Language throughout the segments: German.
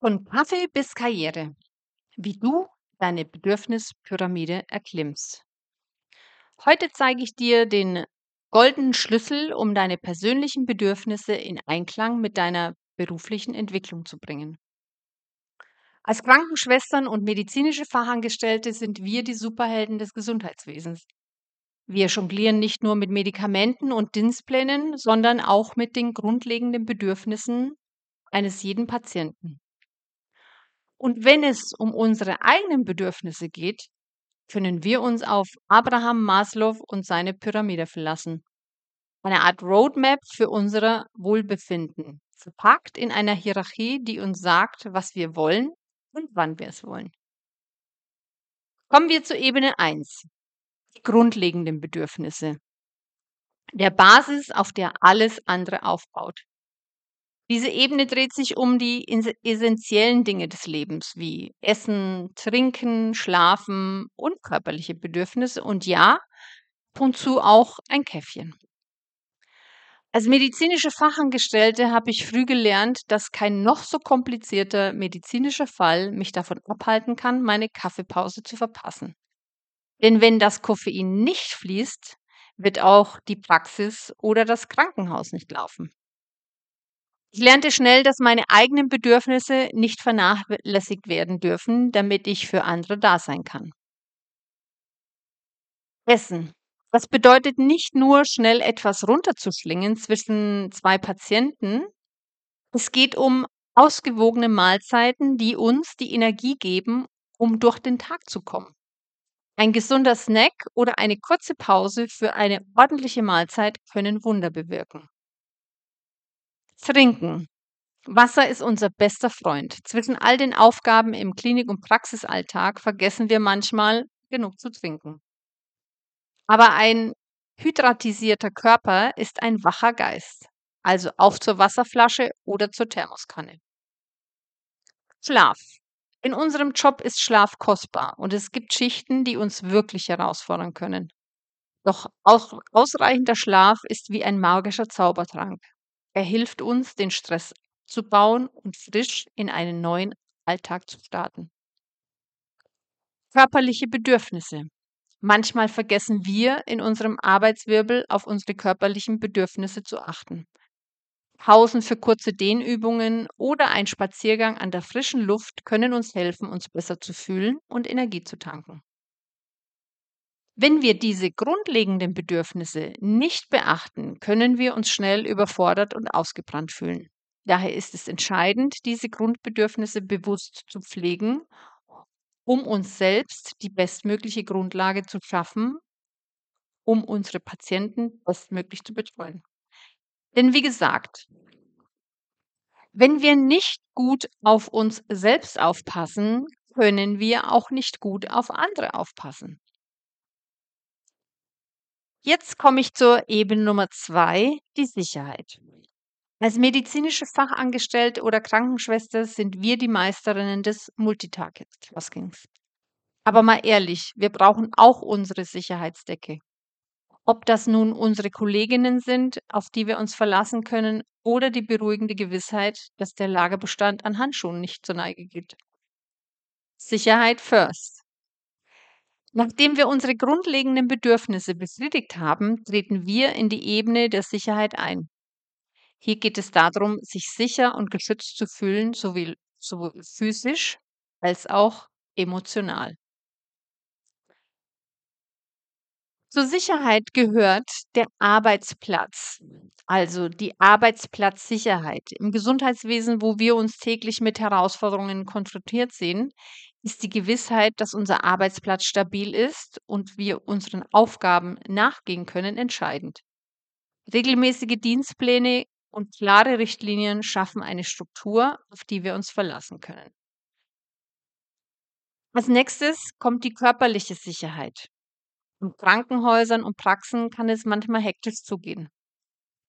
Von Kaffee bis Karriere. Wie du deine Bedürfnispyramide erklimmst. Heute zeige ich dir den goldenen Schlüssel, um deine persönlichen Bedürfnisse in Einklang mit deiner beruflichen Entwicklung zu bringen. Als Krankenschwestern und medizinische Fachangestellte sind wir die Superhelden des Gesundheitswesens. Wir jonglieren nicht nur mit Medikamenten und Dienstplänen, sondern auch mit den grundlegenden Bedürfnissen eines jeden Patienten. Und wenn es um unsere eigenen Bedürfnisse geht, können wir uns auf Abraham Maslow und seine Pyramide verlassen. Eine Art Roadmap für unser Wohlbefinden, verpackt in einer Hierarchie, die uns sagt, was wir wollen und wann wir es wollen. Kommen wir zur Ebene 1, die grundlegenden Bedürfnisse. Der Basis, auf der alles andere aufbaut. Diese Ebene dreht sich um die essentiellen Dinge des Lebens wie Essen, Trinken, Schlafen und körperliche Bedürfnisse und ja, und zu auch ein Käffchen. Als medizinische Fachangestellte habe ich früh gelernt, dass kein noch so komplizierter medizinischer Fall mich davon abhalten kann, meine Kaffeepause zu verpassen. Denn wenn das Koffein nicht fließt, wird auch die Praxis oder das Krankenhaus nicht laufen. Ich lernte schnell, dass meine eigenen Bedürfnisse nicht vernachlässigt werden dürfen, damit ich für andere da sein kann. Essen. Das bedeutet nicht nur schnell etwas runterzuschlingen zwischen zwei Patienten. Es geht um ausgewogene Mahlzeiten, die uns die Energie geben, um durch den Tag zu kommen. Ein gesunder Snack oder eine kurze Pause für eine ordentliche Mahlzeit können Wunder bewirken. Trinken. Wasser ist unser bester Freund. Zwischen all den Aufgaben im Klinik- und Praxisalltag vergessen wir manchmal, genug zu trinken. Aber ein hydratisierter Körper ist ein wacher Geist. Also auf zur Wasserflasche oder zur Thermoskanne. Schlaf. In unserem Job ist Schlaf kostbar und es gibt Schichten, die uns wirklich herausfordern können. Doch ausreichender Schlaf ist wie ein magischer Zaubertrank. Er hilft uns, den Stress zu bauen und frisch in einen neuen Alltag zu starten. Körperliche Bedürfnisse. Manchmal vergessen wir in unserem Arbeitswirbel auf unsere körperlichen Bedürfnisse zu achten. Pausen für kurze Dehnübungen oder ein Spaziergang an der frischen Luft können uns helfen, uns besser zu fühlen und Energie zu tanken. Wenn wir diese grundlegenden Bedürfnisse nicht beachten, können wir uns schnell überfordert und ausgebrannt fühlen. Daher ist es entscheidend, diese Grundbedürfnisse bewusst zu pflegen, um uns selbst die bestmögliche Grundlage zu schaffen, um unsere Patienten bestmöglich zu betreuen. Denn wie gesagt, wenn wir nicht gut auf uns selbst aufpassen, können wir auch nicht gut auf andere aufpassen. Jetzt komme ich zur Ebene Nummer zwei, die Sicherheit. Als medizinische Fachangestellte oder Krankenschwester sind wir die Meisterinnen des Multitaskings. Aber mal ehrlich, wir brauchen auch unsere Sicherheitsdecke. Ob das nun unsere Kolleginnen sind, auf die wir uns verlassen können, oder die beruhigende Gewissheit, dass der Lagerbestand an Handschuhen nicht zur Neige geht. Sicherheit first. Nachdem wir unsere grundlegenden Bedürfnisse befriedigt haben, treten wir in die Ebene der Sicherheit ein. Hier geht es darum, sich sicher und geschützt zu fühlen, sowohl, physisch als auch emotional. Zur Sicherheit gehört der Arbeitsplatz, also die Arbeitsplatzsicherheit. Im Gesundheitswesen, wo wir uns täglich mit Herausforderungen konfrontiert sehen, ist die Gewissheit, dass unser Arbeitsplatz stabil ist und wir unseren Aufgaben nachgehen können, entscheidend. Regelmäßige Dienstpläne und klare Richtlinien schaffen eine Struktur, auf die wir uns verlassen können. Als nächstes kommt die körperliche Sicherheit. In Krankenhäusern und Praxen kann es manchmal hektisch zugehen.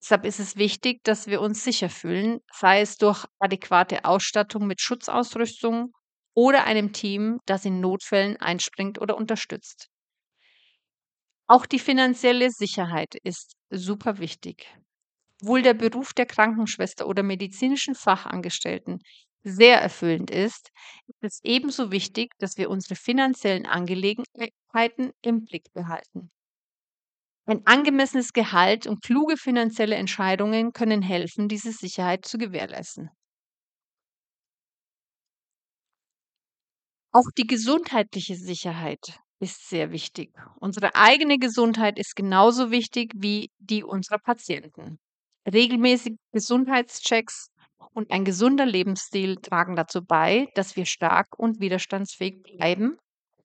Deshalb ist es wichtig, dass wir uns sicher fühlen, sei es durch adäquate Ausstattung mit Schutzausrüstung oder einem Team, das in Notfällen einspringt oder unterstützt. Auch die finanzielle Sicherheit ist super wichtig. Obwohl der Beruf der Krankenschwester oder medizinischen Fachangestellten sehr erfüllend ist, ist es ebenso wichtig, dass wir unsere finanziellen Angelegenheiten im Blick behalten. Ein angemessenes Gehalt und kluge finanzielle Entscheidungen können helfen, diese Sicherheit zu gewährleisten. Auch die gesundheitliche Sicherheit ist sehr wichtig. Unsere eigene Gesundheit ist genauso wichtig wie die unserer Patienten. Regelmäßige Gesundheitschecks und ein gesunder Lebensstil tragen dazu bei, dass wir stark und widerstandsfähig bleiben,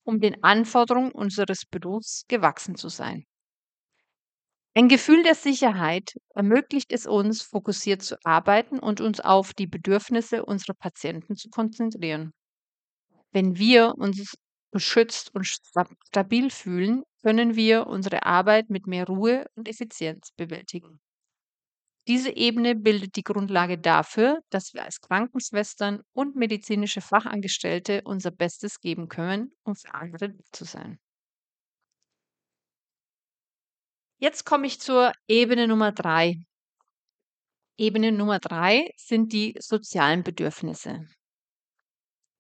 um den Anforderungen unseres Berufs gewachsen zu sein. Ein Gefühl der Sicherheit ermöglicht es uns, fokussiert zu arbeiten und uns auf die Bedürfnisse unserer Patienten zu konzentrieren. Wenn wir uns beschützt und stabil fühlen, können wir unsere Arbeit mit mehr Ruhe und Effizienz bewältigen. Diese Ebene bildet die Grundlage dafür, dass wir als Krankenschwestern und medizinische Fachangestellte unser Bestes geben können, um für andere zu sein. Jetzt komme ich zur Ebene Nummer drei. Ebene Nummer drei sind die sozialen Bedürfnisse.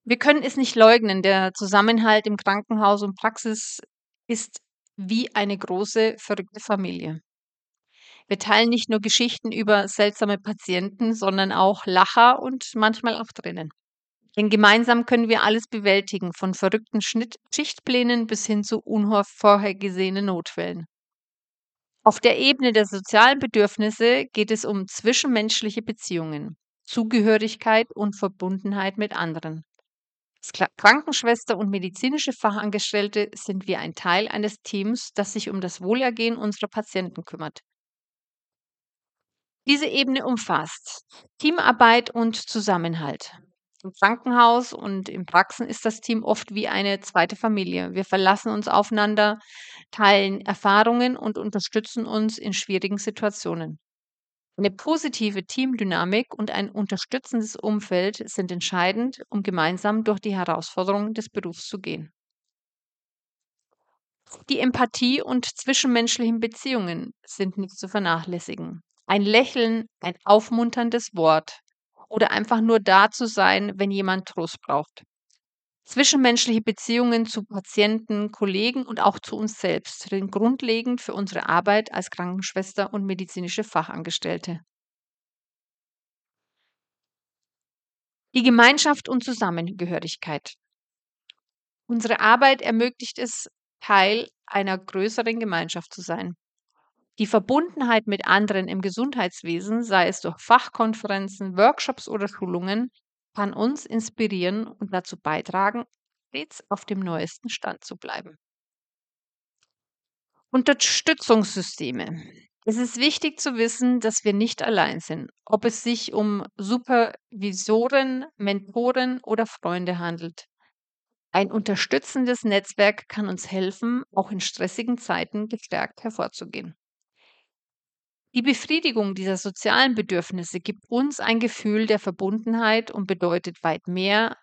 Wir können es nicht leugnen, der Zusammenhalt im Krankenhaus und Praxis ist wie eine große, verrückte Familie. Wir teilen nicht nur Geschichten über seltsame Patienten, sondern auch Lacher und manchmal auch Tränen. Denn gemeinsam können wir alles bewältigen, von verrückten Schnitt Schichtplänen bis hin zu unvorhergesehenen Notfällen. Auf der Ebene der sozialen Bedürfnisse geht es um zwischenmenschliche Beziehungen, Zugehörigkeit und Verbundenheit mit anderen. Als Krankenschwester und medizinische Fachangestellte sind wir ein Teil eines Teams, das sich um das Wohlergehen unserer Patienten kümmert. Diese Ebene umfasst Teamarbeit und Zusammenhalt. Im Krankenhaus und in Praxen ist das Team oft wie eine zweite Familie. Wir verlassen uns aufeinander, teilen Erfahrungen und unterstützen uns in schwierigen Situationen. Eine positive Teamdynamik und ein unterstützendes Umfeld sind entscheidend, um gemeinsam durch die Herausforderungen des Berufs zu gehen. Die Empathie und zwischenmenschlichen Beziehungen sind nicht zu vernachlässigen. Ein Lächeln, ein aufmunterndes Wort, oder einfach nur da zu sein, wenn jemand Trost braucht. Zwischenmenschliche Beziehungen zu Patienten, Kollegen und auch zu uns selbst sind grundlegend für unsere Arbeit als Krankenschwester und medizinische Fachangestellte. Die Gemeinschaft und Zusammengehörigkeit. Unsere Arbeit ermöglicht es, Teil einer größeren Gemeinschaft zu sein. Die Verbundenheit mit anderen im Gesundheitswesen, sei es durch Fachkonferenzen, Workshops oder Schulungen, kann uns inspirieren und dazu beitragen, stets auf dem neuesten Stand zu bleiben. Unterstützungssysteme. Es ist wichtig zu wissen, dass wir nicht allein sind, ob es sich um Supervisoren, Mentoren oder Freunde handelt. Ein unterstützendes Netzwerk kann uns helfen, auch in stressigen Zeiten gestärkt hervorzugehen. Die Befriedigung dieser sozialen Bedürfnisse gibt uns ein Gefühl der Verbundenheit und bedeutet weit mehr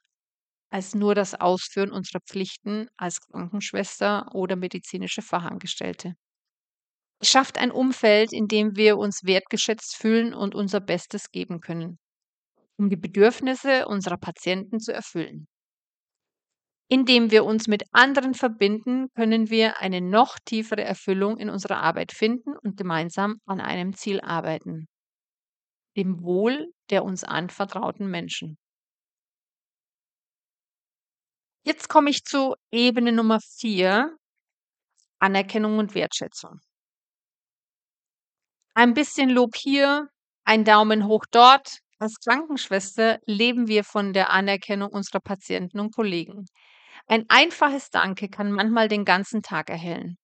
als nur das Ausführen unserer Pflichten als Krankenschwester oder medizinische Fachangestellte. Es schafft ein Umfeld, in dem wir uns wertgeschätzt fühlen und unser Bestes geben können, um die Bedürfnisse unserer Patienten zu erfüllen. Indem wir uns mit anderen verbinden, können wir eine noch tiefere Erfüllung in unserer Arbeit finden und gemeinsam an einem Ziel arbeiten. Dem Wohl der uns anvertrauten Menschen. Jetzt komme ich zu Ebene Nummer vier, Anerkennung und Wertschätzung. Ein bisschen Lob hier, ein Daumen hoch dort. Als Krankenschwester leben wir von der Anerkennung unserer Patienten und Kollegen. Ein einfaches Danke kann manchmal den ganzen Tag erhellen.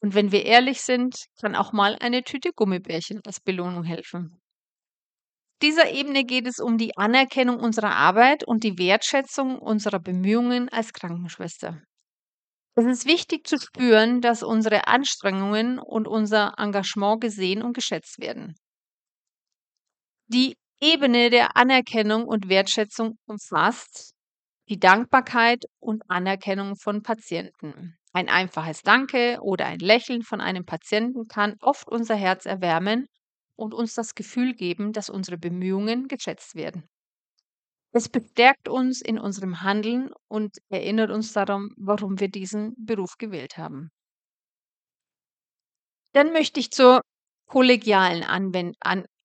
Und wenn wir ehrlich sind, kann auch mal eine Tüte Gummibärchen als Belohnung helfen. Auf dieser Ebene geht es um die Anerkennung unserer Arbeit und die Wertschätzung unserer Bemühungen als Krankenschwester. Es ist wichtig zu spüren, dass unsere Anstrengungen und unser Engagement gesehen und geschätzt werden. Die Ebene der Anerkennung und Wertschätzung umfasst die Dankbarkeit und Anerkennung von Patienten. Ein einfaches Danke oder ein Lächeln von einem Patienten kann oft unser Herz erwärmen und uns das Gefühl geben, dass unsere Bemühungen geschätzt werden. Es bestärkt uns in unserem Handeln und erinnert uns daran, warum wir diesen Beruf gewählt haben. Dann möchte ich zur kollegialen Anwen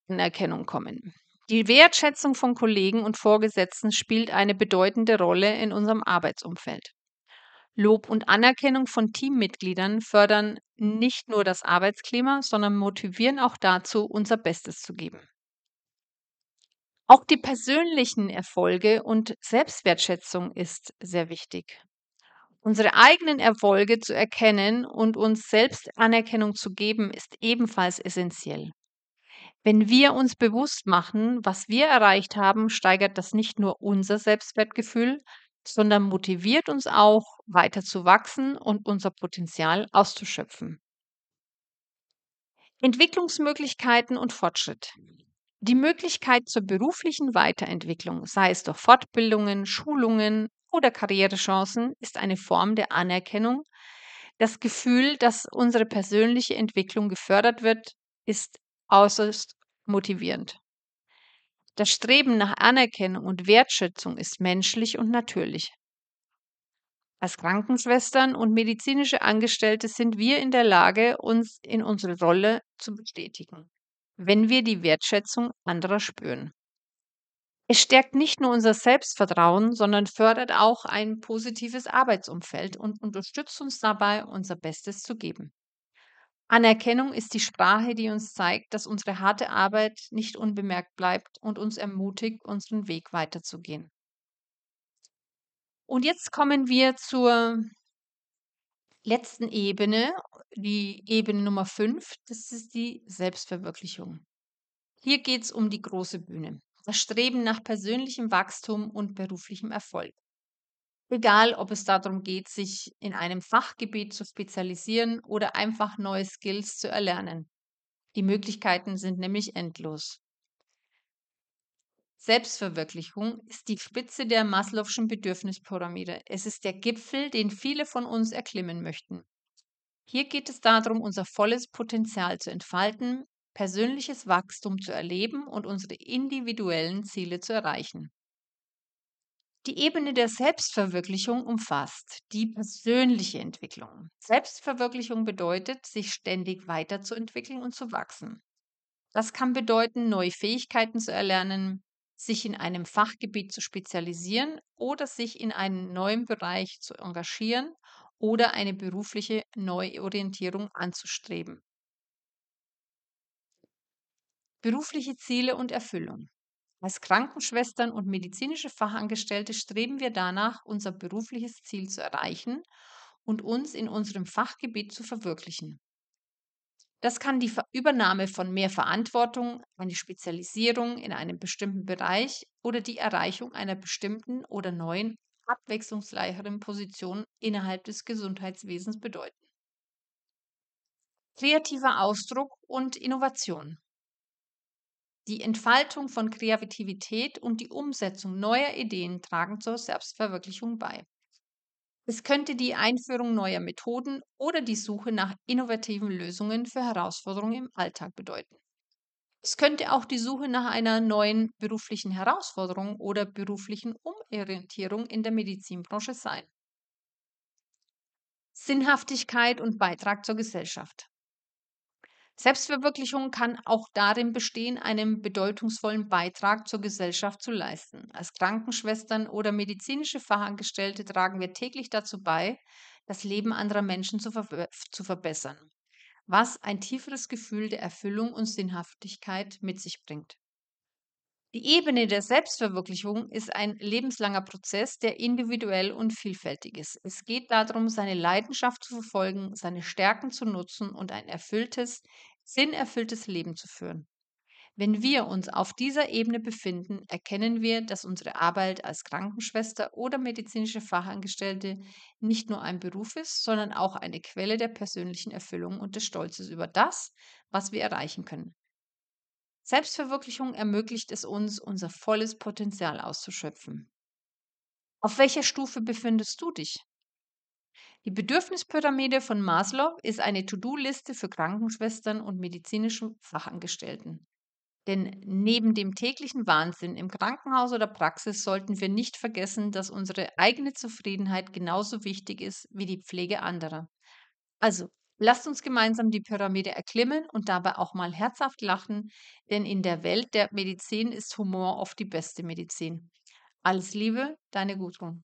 Anerkennung kommen. Die Wertschätzung von Kollegen und Vorgesetzten spielt eine bedeutende Rolle in unserem Arbeitsumfeld. Lob und Anerkennung von Teammitgliedern fördern nicht nur das Arbeitsklima, sondern motivieren auch dazu, unser Bestes zu geben. Auch die persönlichen Erfolge und Selbstwertschätzung ist sehr wichtig. Unsere eigenen Erfolge zu erkennen und uns selbst Anerkennung zu geben, ist ebenfalls essentiell. Wenn wir uns bewusst machen, was wir erreicht haben, steigert das nicht nur unser Selbstwertgefühl, sondern motiviert uns auch, weiter zu wachsen und unser Potenzial auszuschöpfen. Entwicklungsmöglichkeiten und Fortschritt. Die Möglichkeit zur beruflichen Weiterentwicklung, sei es durch Fortbildungen, Schulungen oder Karrierechancen, ist eine Form der Anerkennung. Das Gefühl, dass unsere persönliche Entwicklung gefördert wird, ist äußerst motivierend. Das Streben nach Anerkennung und Wertschätzung ist menschlich und natürlich. Als Krankenschwestern und medizinische Angestellte sind wir in der Lage, uns in unsere Rolle zu bestätigen, wenn wir die Wertschätzung anderer spüren. Es stärkt nicht nur unser Selbstvertrauen, sondern fördert auch ein positives Arbeitsumfeld und unterstützt uns dabei, unser Bestes zu geben. Anerkennung ist die Sprache, die uns zeigt, dass unsere harte Arbeit nicht unbemerkt bleibt und uns ermutigt, unseren Weg weiterzugehen. Und jetzt kommen wir zur letzten Ebene, die Ebene Nummer 5, das ist die Selbstverwirklichung. Hier geht es um die große Bühne, das Streben nach persönlichem Wachstum und beruflichem Erfolg. Egal, ob es darum geht, sich in einem Fachgebiet zu spezialisieren oder einfach neue Skills zu erlernen. Die Möglichkeiten sind nämlich endlos. Selbstverwirklichung ist die Spitze der Maslow'schen Bedürfnispyramide. Es ist der Gipfel, den viele von uns erklimmen möchten. Hier geht es darum, unser volles Potenzial zu entfalten, persönliches Wachstum zu erleben und unsere individuellen Ziele zu erreichen. Die Ebene der Selbstverwirklichung umfasst die persönliche Entwicklung. Selbstverwirklichung bedeutet, sich ständig weiterzuentwickeln und zu wachsen. Das kann bedeuten, neue Fähigkeiten zu erlernen, sich in einem Fachgebiet zu spezialisieren oder sich in einem neuen Bereich zu engagieren oder eine berufliche Neuorientierung anzustreben. Berufliche Ziele und Erfüllung. Als Krankenschwestern und medizinische Fachangestellte streben wir danach, unser berufliches Ziel zu erreichen und uns in unserem Fachgebiet zu verwirklichen. Das kann die Übernahme von mehr Verantwortung, eine Spezialisierung in einem bestimmten Bereich oder die Erreichung einer bestimmten oder neuen, abwechslungsreicheren Position innerhalb des Gesundheitswesens bedeuten. Kreativer Ausdruck und Innovation. Die Entfaltung von Kreativität und die Umsetzung neuer Ideen tragen zur Selbstverwirklichung bei. Es könnte die Einführung neuer Methoden oder die Suche nach innovativen Lösungen für Herausforderungen im Alltag bedeuten. Es könnte auch die Suche nach einer neuen beruflichen Herausforderung oder beruflichen Umorientierung in der Medizinbranche sein. Sinnhaftigkeit und Beitrag zur Gesellschaft. Selbstverwirklichung kann auch darin bestehen, einen bedeutungsvollen Beitrag zur Gesellschaft zu leisten. Als Krankenschwestern oder medizinische Fachangestellte tragen wir täglich dazu bei, das Leben anderer Menschen zu, ver zu verbessern, was ein tieferes Gefühl der Erfüllung und Sinnhaftigkeit mit sich bringt. Die Ebene der Selbstverwirklichung ist ein lebenslanger Prozess, der individuell und vielfältig ist. Es geht darum, seine Leidenschaft zu verfolgen, seine Stärken zu nutzen und ein erfülltes, sinnerfülltes Leben zu führen. Wenn wir uns auf dieser Ebene befinden, erkennen wir, dass unsere Arbeit als Krankenschwester oder medizinische Fachangestellte nicht nur ein Beruf ist, sondern auch eine Quelle der persönlichen Erfüllung und des Stolzes über das, was wir erreichen können. Selbstverwirklichung ermöglicht es uns, unser volles Potenzial auszuschöpfen. Auf welcher Stufe befindest du dich? Die Bedürfnispyramide von Maslow ist eine To-Do-Liste für Krankenschwestern und medizinischen Fachangestellten. Denn neben dem täglichen Wahnsinn im Krankenhaus oder Praxis sollten wir nicht vergessen, dass unsere eigene Zufriedenheit genauso wichtig ist wie die Pflege anderer. Also, lasst uns gemeinsam die Pyramide erklimmen und dabei auch mal herzhaft lachen, denn in der Welt der Medizin ist Humor oft die beste Medizin. Alles Liebe, deine Gudrun.